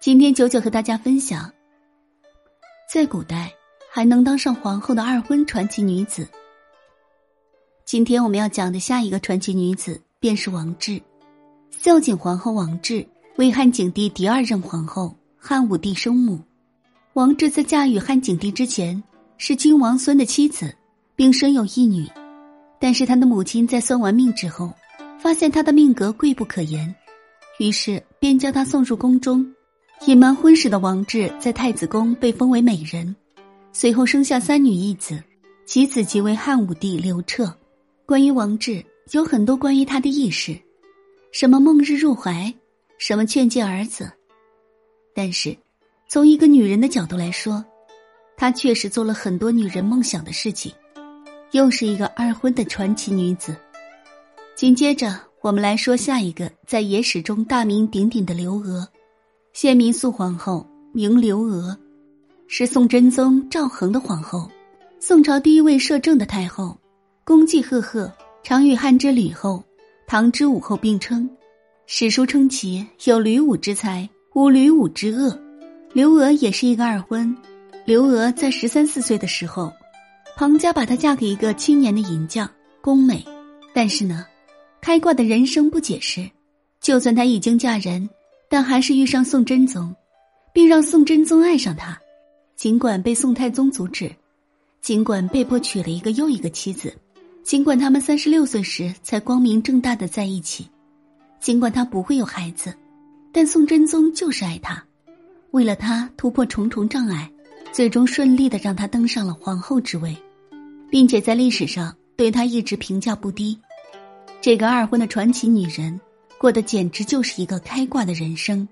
今天九九和大家分享，在古代还能当上皇后的二婚传奇女子。今天我们要讲的下一个传奇女子便是王志，孝景皇后王志为汉景帝第二任皇后，汉武帝生母。王志在嫁与汉景帝之前是君王孙的妻子，并生有一女，但是他的母亲在算完命之后，发现他的命格贵不可言。于是便将她送入宫中，隐瞒婚事的王志在太子宫被封为美人，随后生下三女一子，其子即为汉武帝刘彻。关于王志，有很多关于他的轶事，什么梦日入怀，什么劝诫儿子。但是，从一个女人的角度来说，她确实做了很多女人梦想的事情，又是一个二婚的传奇女子。紧接着。我们来说下一个在野史中大名鼎鼎的刘娥，先民肃皇后，名刘娥，是宋真宗赵恒的皇后，宋朝第一位摄政的太后，功绩赫赫，常与汉之吕后、唐之武后并称。史书称其有吕武之才，无吕武之恶。刘娥也是一个二婚。刘娥在十三四岁的时候，庞家把她嫁给一个青年的银匠宫美，但是呢。开挂的人生不解释，就算她已经嫁人，但还是遇上宋真宗，并让宋真宗爱上她。尽管被宋太宗阻止，尽管被迫娶了一个又一个妻子，尽管他们三十六岁时才光明正大的在一起，尽管他不会有孩子，但宋真宗就是爱她，为了她突破重重障碍，最终顺利的让她登上了皇后之位，并且在历史上对她一直评价不低。这个二婚的传奇女人，过得简直就是一个开挂的人生。